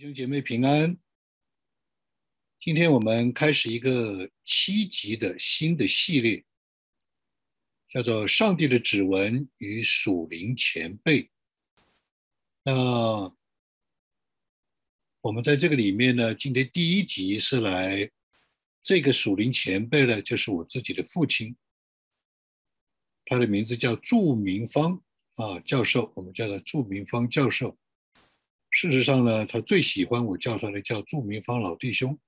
弟兄姐妹平安。今天我们开始一个七集的新的系列，叫做《上帝的指纹与属灵前辈》。那我们在这个里面呢，今天第一集是来这个属灵前辈呢，就是我自己的父亲，他的名字叫祝明芳啊教授，我们叫他祝明芳教授。事实上呢，他最喜欢我叫他的叫祝明芳老弟兄。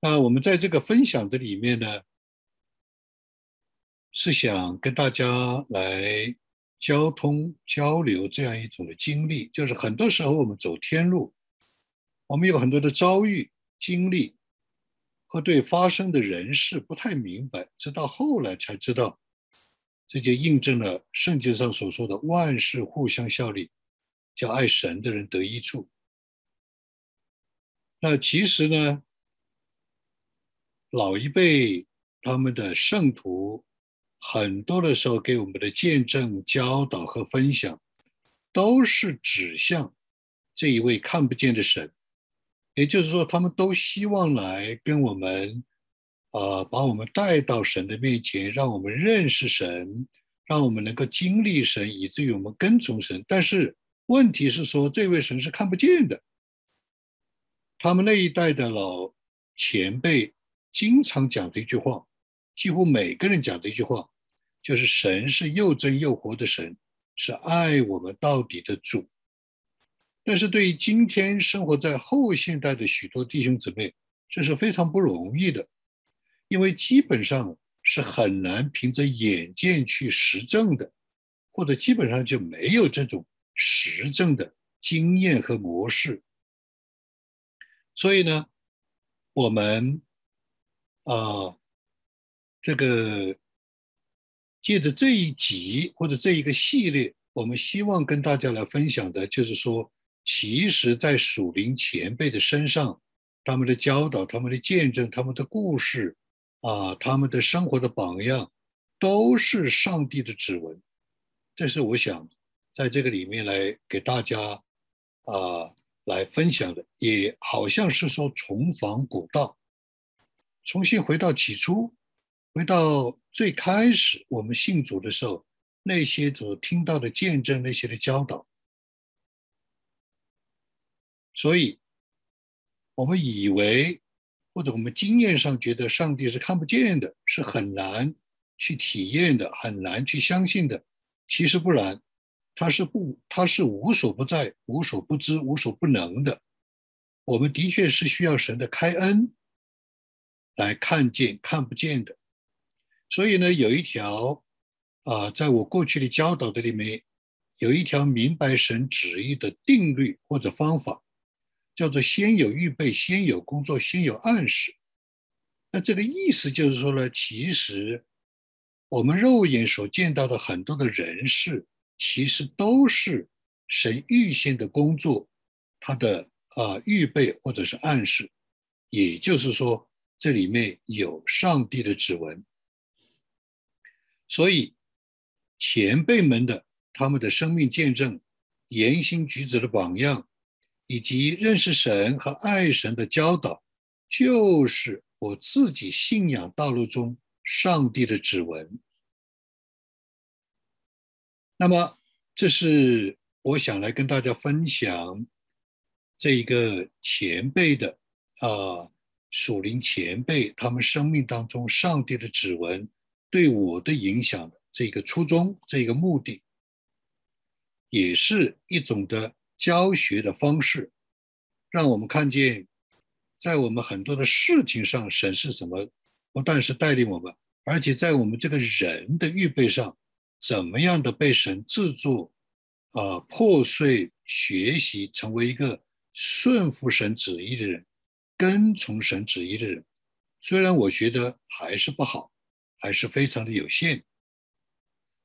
那我们在这个分享的里面呢，是想跟大家来交通交流这样一种的经历，就是很多时候我们走天路，我们有很多的遭遇经历，和对发生的人事不太明白，直到后来才知道。这就印证了圣经上所说的“万事互相效力”，叫爱神的人得益处。那其实呢，老一辈他们的圣徒，很多的时候给我们的见证、教导和分享，都是指向这一位看不见的神。也就是说，他们都希望来跟我们。啊，把我们带到神的面前，让我们认识神，让我们能够经历神，以至于我们跟从神。但是问题是说，这位神是看不见的。他们那一代的老前辈经常讲的一句话，几乎每个人讲的一句话，就是神是又真又活的神，是爱我们到底的主。但是对于今天生活在后现代的许多弟兄姊妹，这是非常不容易的。因为基本上是很难凭着眼见去实证的，或者基本上就没有这种实证的经验和模式。所以呢，我们啊，这个借着这一集或者这一个系列，我们希望跟大家来分享的，就是说，其实，在属灵前辈的身上，他们的教导、他们的见证、他们的故事。啊，他们的生活的榜样都是上帝的指纹，这是我想在这个里面来给大家啊来分享的，也好像是说重访古道，重新回到起初，回到最开始我们信主的时候那些所听到的见证，那些的教导，所以我们以为。或者我们经验上觉得上帝是看不见的，是很难去体验的，很难去相信的。其实不然，他是不，他是无所不在、无所不知、无所不能的。我们的确是需要神的开恩来看见看不见的。所以呢，有一条啊，在我过去的教导的里面，有一条明白神旨意的定律或者方法。叫做先有预备，先有工作，先有暗示。那这个意思就是说呢，其实我们肉眼所见到的很多的人事，其实都是神预先的工作，他的啊预备或者是暗示。也就是说，这里面有上帝的指纹。所以前辈们的他们的生命见证、言行举止的榜样。以及认识神和爱神的教导，就是我自己信仰道路中上帝的指纹。那么，这是我想来跟大家分享这一个前辈的啊属灵前辈他们生命当中上帝的指纹对我的影响的这个初衷，这个目的，也是一种的。教学的方式，让我们看见，在我们很多的事情上，神是怎么不但是带领我们，而且在我们这个人的预备上，怎么样的被神制作，啊，破碎学习，成为一个顺服神旨意的人，跟从神旨意的人。虽然我觉得还是不好，还是非常的有限。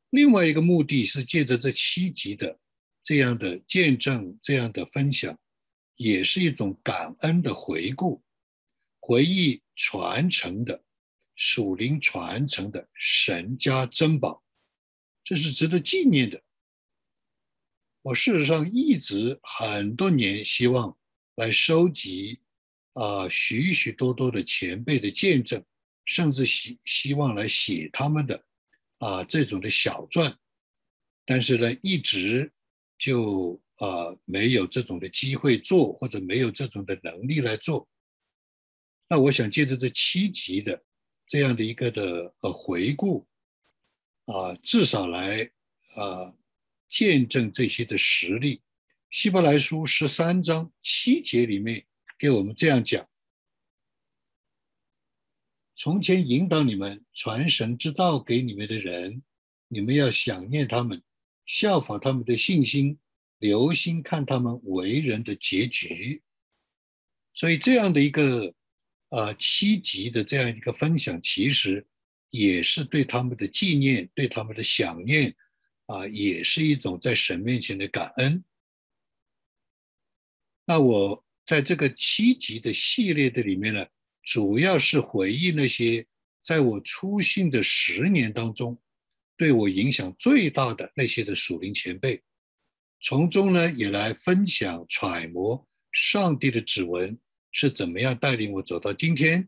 另外一个目的是借着这七集的。这样的见证，这样的分享，也是一种感恩的回顾、回忆传承的属灵传承的神家珍宝，这是值得纪念的。我事实上一直很多年希望来收集啊许许多多的前辈的见证，甚至希希望来写他们的啊这种的小传，但是呢，一直就啊没有这种的机会做，或者没有这种的能力来做。那我想借着这七集的这样的一个的呃回顾啊，至少来啊。见证这些的实力，《希伯来书》十三章七节里面给我们这样讲：从前引导你们传神之道给你们的人，你们要想念他们，效仿他们的信心，留心看他们为人的结局。所以，这样的一个呃七级的这样一个分享，其实也是对他们的纪念，对他们的想念。啊，也是一种在神面前的感恩。那我在这个七级的系列的里面呢，主要是回忆那些在我出信的十年当中，对我影响最大的那些的属灵前辈，从中呢也来分享揣摩上帝的指纹是怎么样带领我走到今天，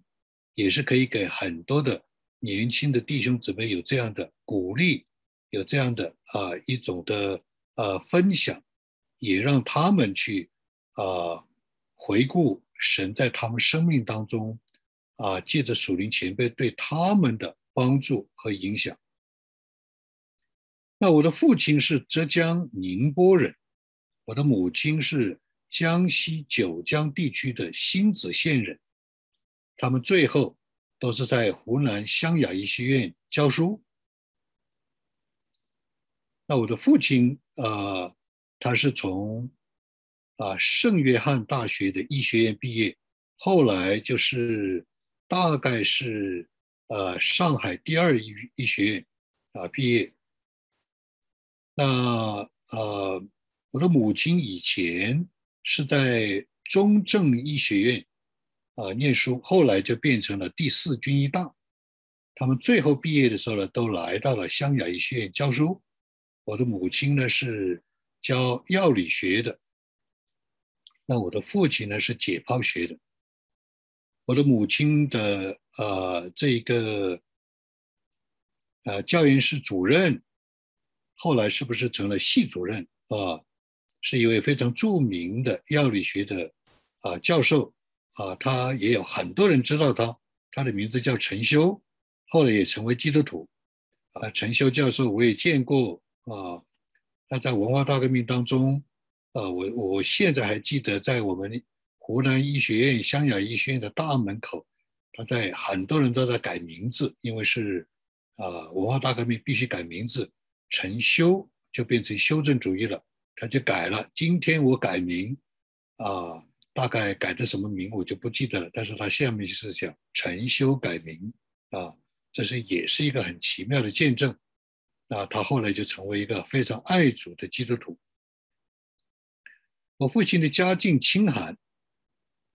也是可以给很多的年轻的弟兄姊妹有这样的鼓励。有这样的啊一种的呃分享，也让他们去啊回顾神在他们生命当中啊借着属灵前辈对他们的帮助和影响。那我的父亲是浙江宁波人，我的母亲是江西九江地区的新子县人，他们最后都是在湖南湘雅医学院教书。那我的父亲啊，他是从啊圣约翰大学的医学院毕业，后来就是大概是呃上海第二医医学院啊毕业。那呃我的母亲以前是在中正医学院啊念书，后来就变成了第四军医大。他们最后毕业的时候呢，都来到了湘雅医学院教书。我的母亲呢是教药理学的，那我的父亲呢是解剖学的。我的母亲的呃这个呃教研室主任，后来是不是成了系主任啊？是一位非常著名的药理学的啊教授啊，他也有很多人知道他，他的名字叫陈修，后来也成为基督徒啊。陈修教授我也见过。啊，他在文化大革命当中，啊，我我现在还记得，在我们湖南医学院湘雅医学院的大门口，他在很多人都在改名字，因为是啊，文化大革命必须改名字，陈修就变成修正主义了，他就改了。今天我改名，啊，大概改的什么名我就不记得了，但是他下面是讲陈修改名，啊，这是也是一个很奇妙的见证。那他后来就成为一个非常爱主的基督徒。我父亲的家境清寒，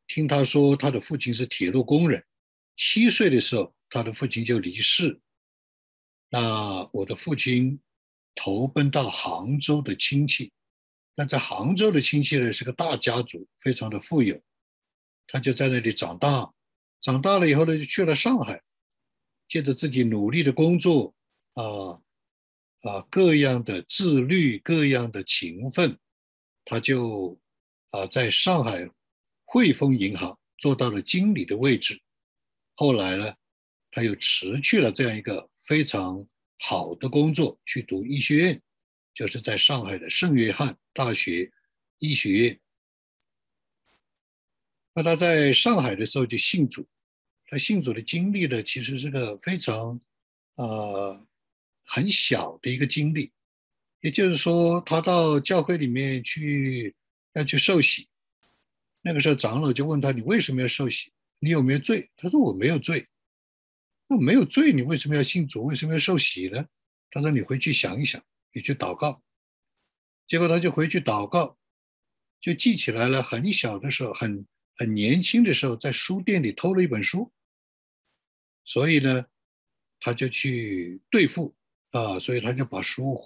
听他说他的父亲是铁路工人，七岁的时候他的父亲就离世。那我的父亲投奔到杭州的亲戚，那在杭州的亲戚呢是个大家族，非常的富有，他就在那里长大。长大了以后呢，就去了上海，借着自己努力的工作啊。啊，各样的自律，各样的勤奋，他就啊，在上海汇丰银行做到了经理的位置。后来呢，他又辞去了这样一个非常好的工作，去读医学院，就是在上海的圣约翰大学医学院。那他在上海的时候就信主，他信主的经历呢，其实是个非常呃。很小的一个经历，也就是说，他到教会里面去要去受洗，那个时候长老就问他：“你为什么要受洗？你有没有罪？”他说：“我没有罪。”那没有罪，你为什么要信主？为什么要受洗呢？他说：“你回去想一想，你去祷告。”结果他就回去祷告，就记起来了。很小的时候，很很年轻的时候，在书店里偷了一本书，所以呢，他就去对付。啊，所以他就把书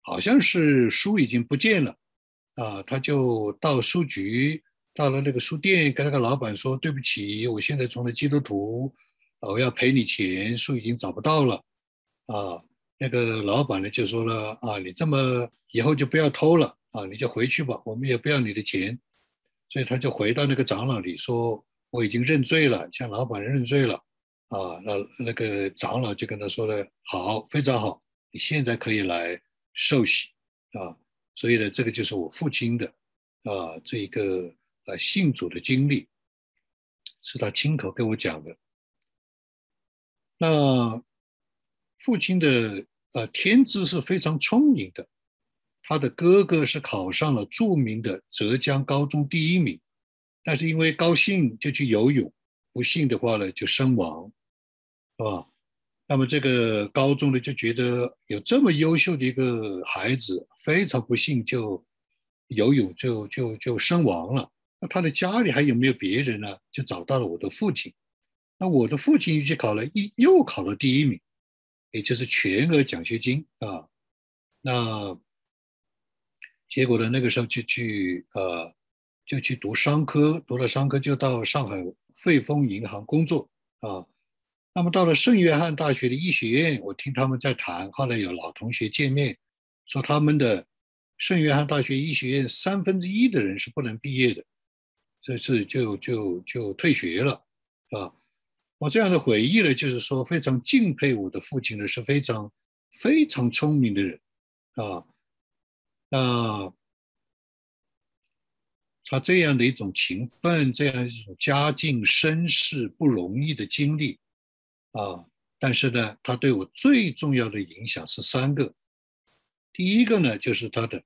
好像是书已经不见了，啊，他就到书局，到了那个书店，跟那个老板说：“对不起，我现在成了基督徒，我要赔你钱，书已经找不到了。”啊，那个老板呢就说了：“啊，你这么以后就不要偷了，啊，你就回去吧，我们也不要你的钱。”所以他就回到那个长老里说：“我已经认罪了，向老板认罪了。”啊，那那个长老就跟他说了：“好，非常好，你现在可以来。”受洗啊，所以呢，这个就是我父亲的啊，这一个呃信主的经历，是他亲口跟我讲的。那父亲的呃天资是非常聪明的，他的哥哥是考上了著名的浙江高中第一名，但是因为高兴就去游泳，不幸的话呢就身亡，是吧？那么这个高中呢就觉得有这么优秀的一个孩子，非常不幸就游泳就就就身亡了。那他的家里还有没有别人呢？就找到了我的父亲。那我的父亲去考了一又考了第一名，也就是全额奖学金啊。那结果呢，那个时候就去呃就去读商科，读了商科就到上海汇丰银行工作啊。那么到了圣约翰大学的医学院，我听他们在谈。后来有老同学见面，说他们的圣约翰大学医学院三分之一的人是不能毕业的，这次就就就退学了，啊。我这样的回忆呢，就是说非常敬佩我的父亲呢，是非常非常聪明的人，啊，那他这样的一种勤奋，这样一种家境身世不容易的经历。啊，但是呢，他对我最重要的影响是三个。第一个呢，就是他的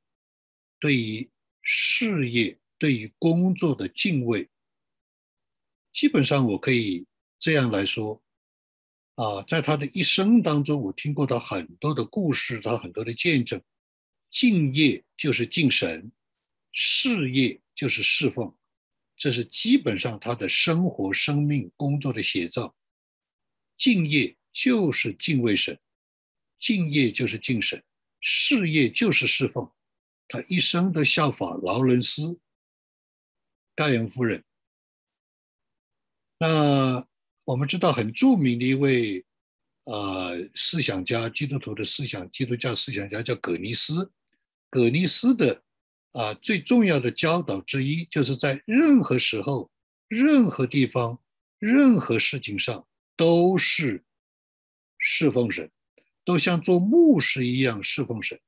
对于事业、对于工作的敬畏。基本上我可以这样来说，啊，在他的一生当中，我听过他很多的故事，他很多的见证。敬业就是敬神，事业就是侍奉，这是基本上他的生活、生命、工作的写照。敬业就是敬畏神，敬业就是敬神，事业就是侍奉。他一生都效法劳伦斯、盖恩夫人。那我们知道很著名的一位呃思想家，基督徒的思想，基督教思想家叫葛尼斯。葛尼斯的啊最重要的教导之一，就是在任何时候、任何地方、任何事情上。都是侍奉神，都像做牧师一样侍奉神。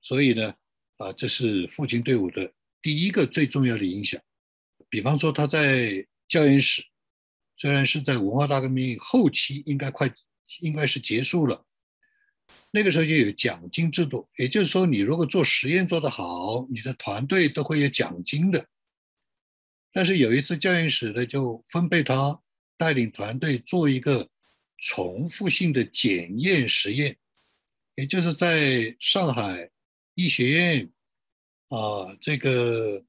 所以呢，啊，这是父亲对我的第一个最重要的影响。比方说，他在教研室，虽然是在文化大革命后期，应该快应该是结束了，那个时候就有奖金制度，也就是说，你如果做实验做得好，你的团队都会有奖金的。但是有一次教研室呢，就分配他。带领团队做一个重复性的检验实验，也就是在上海医学院啊，这个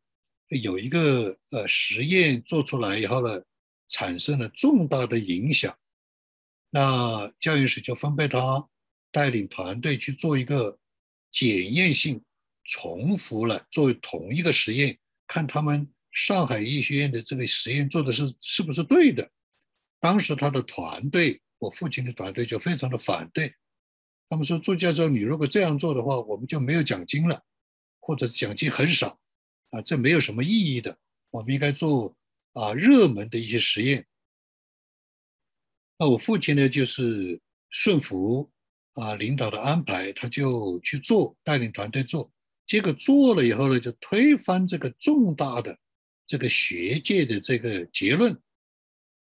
有一个呃实验做出来以后呢，产生了重大的影响。那教研室就分配他带领团队去做一个检验性重复了做同一个实验，看他们上海医学院的这个实验做的是是不是对的。当时他的团队，我父亲的团队就非常的反对，他们说：“朱教授，你如果这样做的话，我们就没有奖金了，或者奖金很少，啊，这没有什么意义的。我们应该做啊热门的一些实验。”那我父亲呢，就是顺服啊领导的安排，他就去做，带领团队做。结果做了以后呢，就推翻这个重大的这个学界的这个结论。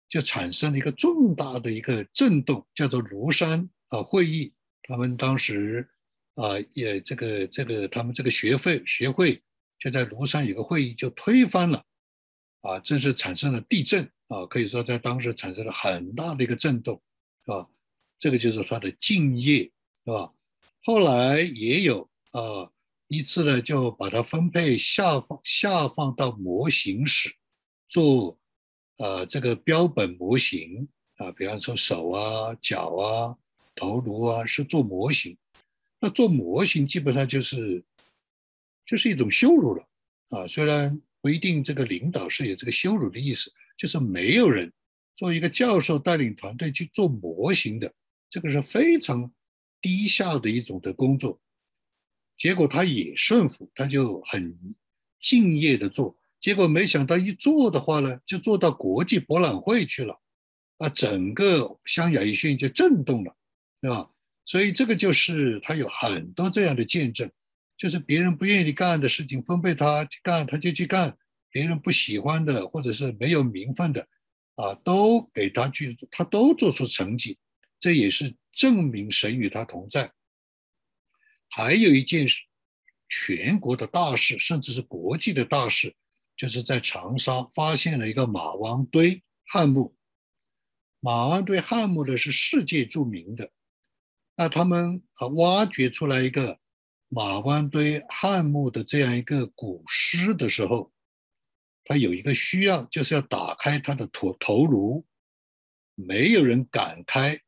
就产生了一个重大的一个震动，叫做庐山啊会议。他们当时啊也这个这个他们这个学会学会就在庐山有个会议就推翻了，啊，真是产生了地震啊，可以说在当时产生了很大的一个震动，是吧？这个就是他的敬业，是吧？后来也有啊一次呢，就把它分配下放下放到模型室做。呃，这个标本模型啊，比方说手啊、脚啊、头颅啊，是做模型。那做模型基本上就是就是一种羞辱了啊！虽然一定这个领导是有这个羞辱的意思，就是没有人作为一个教授带领团队去做模型的，这个是非常低下的一种的工作。结果他也顺服，他就很敬业的做。结果没想到一做的话呢，就做到国际博览会去了，啊，整个湘雅艺训就震动了，对吧？所以这个就是他有很多这样的见证，就是别人不愿意干的事情分配他去干，他就去干；别人不喜欢的或者是没有名分的，啊，都给他去，他都做出成绩，这也是证明神与他同在。还有一件事，全国的大事，甚至是国际的大事，就是在长沙发现了一个马王堆汉墓。马王堆汉墓呢是世界著名的。那他们啊，挖掘出来一个马湾堆汉墓的这样一个古尸的时候，他有一个需要，就是要打开他的头头颅，没有人敢开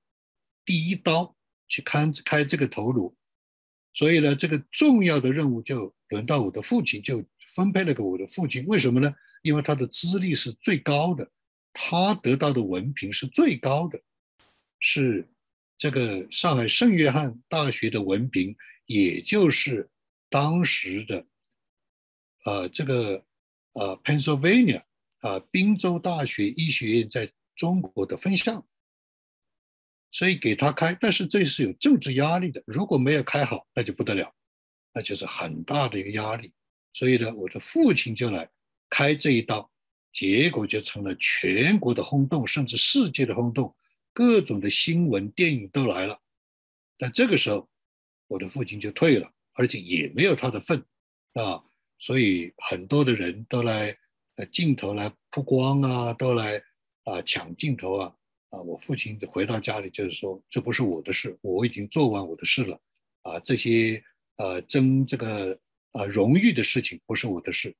第一刀去看开这个头颅，所以呢，这个重要的任务就轮到我的父亲，就分配了给我的父亲。为什么呢？因为他的资历是最高的，他得到的文凭是最高的，是。这个上海圣约翰大学的文凭，也就是当时的，呃，这个呃，Pennsylvania 啊，宾州大学医学院在中国的分校，所以给他开，但是这是有政治压力的，如果没有开好，那就不得了，那就是很大的一个压力。所以呢，我的父亲就来开这一刀，结果就成了全国的轰动，甚至世界的轰动。各种的新闻、电影都来了，但这个时候，我的父亲就退了，而且也没有他的份，啊，所以很多的人都来，呃，镜头来曝光啊，都来啊抢镜头啊，啊，我父亲回到家里就是说，这不是我的事，我已经做完我的事了，啊，这些呃争这个呃荣誉的事情不是我的事，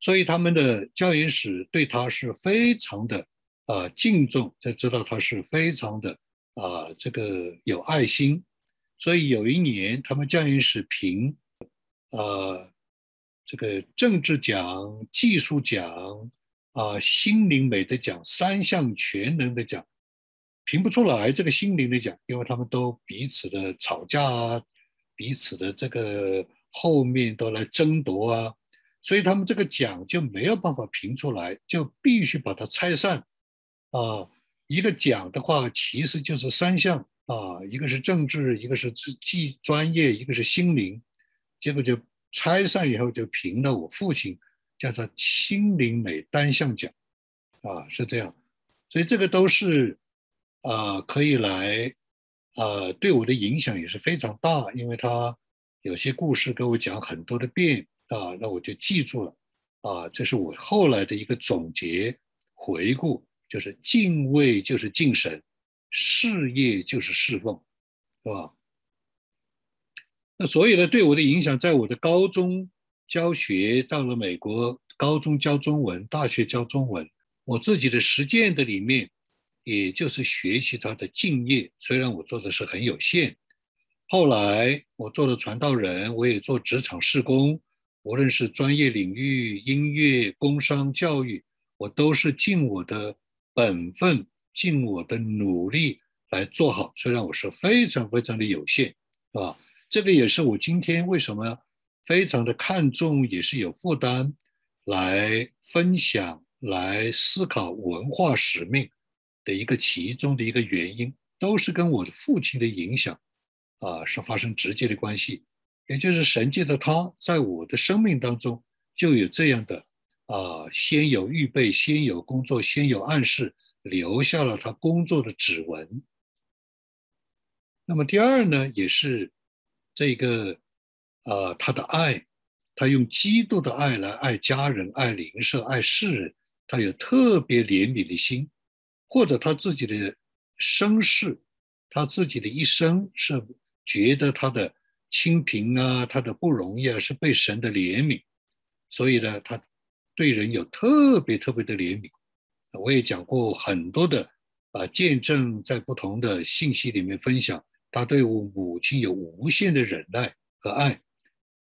所以他们的教研室对他是非常的。啊，敬重，才知道他是非常的啊，这个有爱心。所以有一年，他们教研室评，呃，这个政治奖、技术奖啊、心灵美的奖三项全能的奖，评不出来这个心灵的奖，因为他们都彼此的吵架啊，彼此的这个后面都来争夺啊，所以他们这个奖就没有办法评出来，就必须把它拆散。啊，一个奖的话，其实就是三项啊，一个是政治，一个是技专业，一个是心灵。结果就拆散以后，就评了我父亲，叫做心灵美单项奖，啊，是这样。所以这个都是啊，可以来啊，对我的影响也是非常大，因为他有些故事给我讲很多的遍啊，那我就记住了啊，这是我后来的一个总结回顾。就是敬畏，就是敬神；事业就是侍奉，是吧？那所以呢，对我的影响，在我的高中教学，到了美国高中教中文，大学教中文，我自己的实践的里面，也就是学习他的敬业。虽然我做的是很有限，后来我做了传道人，我也做职场事工，无论是专业领域、音乐、工商、教育，我都是尽我的。本分，尽我的努力来做好。虽然我是非常非常的有限，是吧？这个也是我今天为什么非常的看重，也是有负担来分享、来思考文化使命的一个其中的一个原因，都是跟我的父亲的影响啊是发生直接的关系。也就是神界的他，在我的生命当中就有这样的。啊，先有预备，先有工作，先有暗示，留下了他工作的指纹。那么第二呢，也是这个，呃，他的爱，他用基督的爱来爱家人、爱邻舍、爱世人，他有特别怜悯的心，或者他自己的身世，他自己的一生是觉得他的清贫啊，他的不容易啊，是被神的怜悯，所以呢，他。对人有特别特别的怜悯，我也讲过很多的啊见证，在不同的信息里面分享，他对我母亲有无限的忍耐和爱，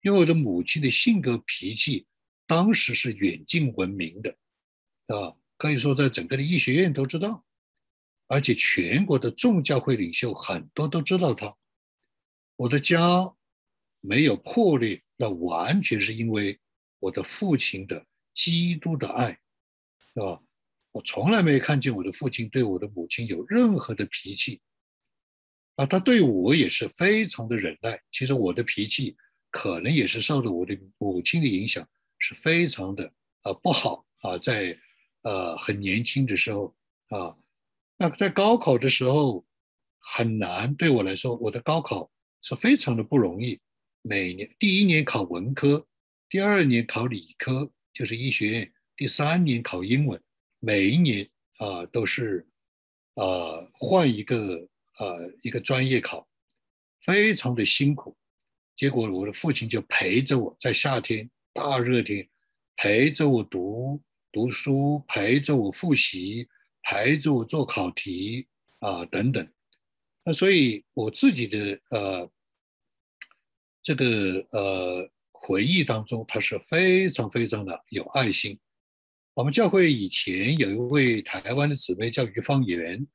因为我的母亲的性格脾气当时是远近闻名的，啊，可以说在整个的医学院都知道，而且全国的众教会领袖很多都知道他。我的家没有破裂，那完全是因为我的父亲的基督的爱，是吧？我从来没有看见我的父亲对我的母亲有任何的脾气。啊，他对我也是非常的忍耐。其实我的脾气可能也是受了我的母亲的影响，是非常的啊不好啊。在呃很年轻的时候啊，那在高考的时候很难对我来说，我的高考是非常的不容易。每年第一年考文科，第二年考理科，就是医学院，第三年考英文，每一年啊都是啊换一个。呃，一个专业考，非常的辛苦。结果我的父亲就陪着我在夏天大热天，陪着我读读书，陪着我复习，陪着我做考题啊等等。那所以我自己的呃这个呃回忆当中，他是非常非常的有爱心。我们教会以前有一位台湾的姊妹叫于芳媛。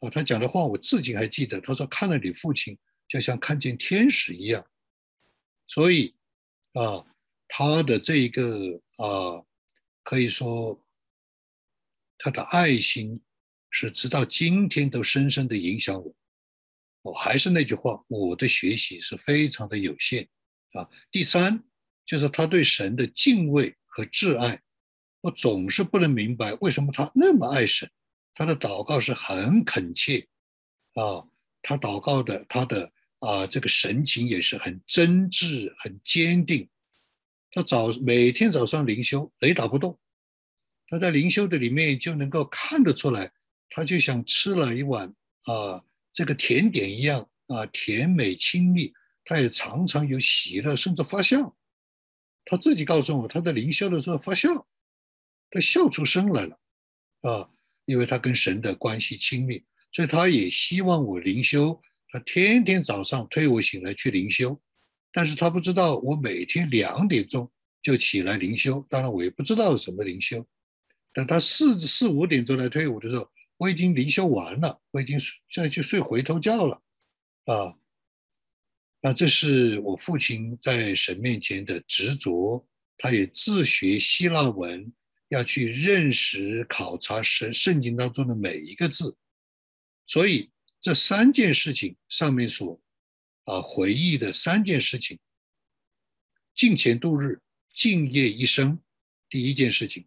啊，她讲的话我至今还记得。她说：“看了你父亲，就像看见天使一样。”所以，啊，他的这一个啊，可以说他的爱心是直到今天都深深的影响我。我还是那句话，我的学习是非常的有限啊。第三，就是他对神的敬畏和挚爱，我总是不能明白为什么他那么爱神。他的祷告是很恳切，啊，他祷告的他的啊这个神情也是很真挚、很坚定。他早每天早上灵修雷打不动，他在灵修的里面就能够看得出来，他就像吃了一碗啊这个甜点一样啊甜美亲密，他也常常有喜乐，甚至发笑。他自己告诉我，他在灵修的时候发笑，他笑出声来了，啊。因为他跟神的关系亲密，所以他也希望我灵修。他天天早上推我醒来去灵修，但是他不知道我每天两点钟就起来灵修。当然我也不知道什么灵修。等他四四五点钟来推我的时候，我已经灵修完了，我已经现在去睡回头觉了。啊，那这是我父亲在神面前的执着。他也自学希腊文。要去认识、考察圣圣经当中的每一个字，所以这三件事情上面所啊回忆的三件事情：敬虔度日、敬业一生。第一件事情，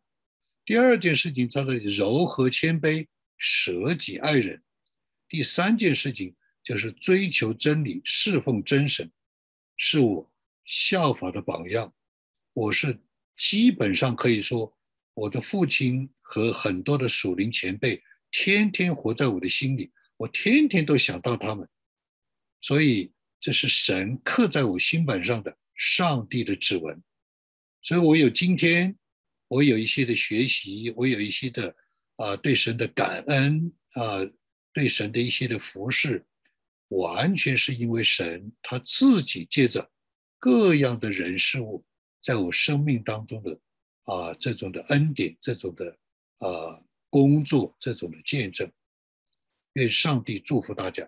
第二件事情叫做柔和谦卑、舍己爱人。第三件事情就是追求真理、侍奉真神，是我效法的榜样。我是基本上可以说。我的父亲和很多的属灵前辈，天天活在我的心里，我天天都想到他们，所以这是神刻在我心板上的上帝的指纹，所以我有今天，我有一些的学习，我有一些的啊对神的感恩啊，对神的一些的服侍，完全是因为神他自己借着各样的人事物，在我生命当中的。啊，这种的恩典，这种的啊工作，这种的见证，愿上帝祝福大家。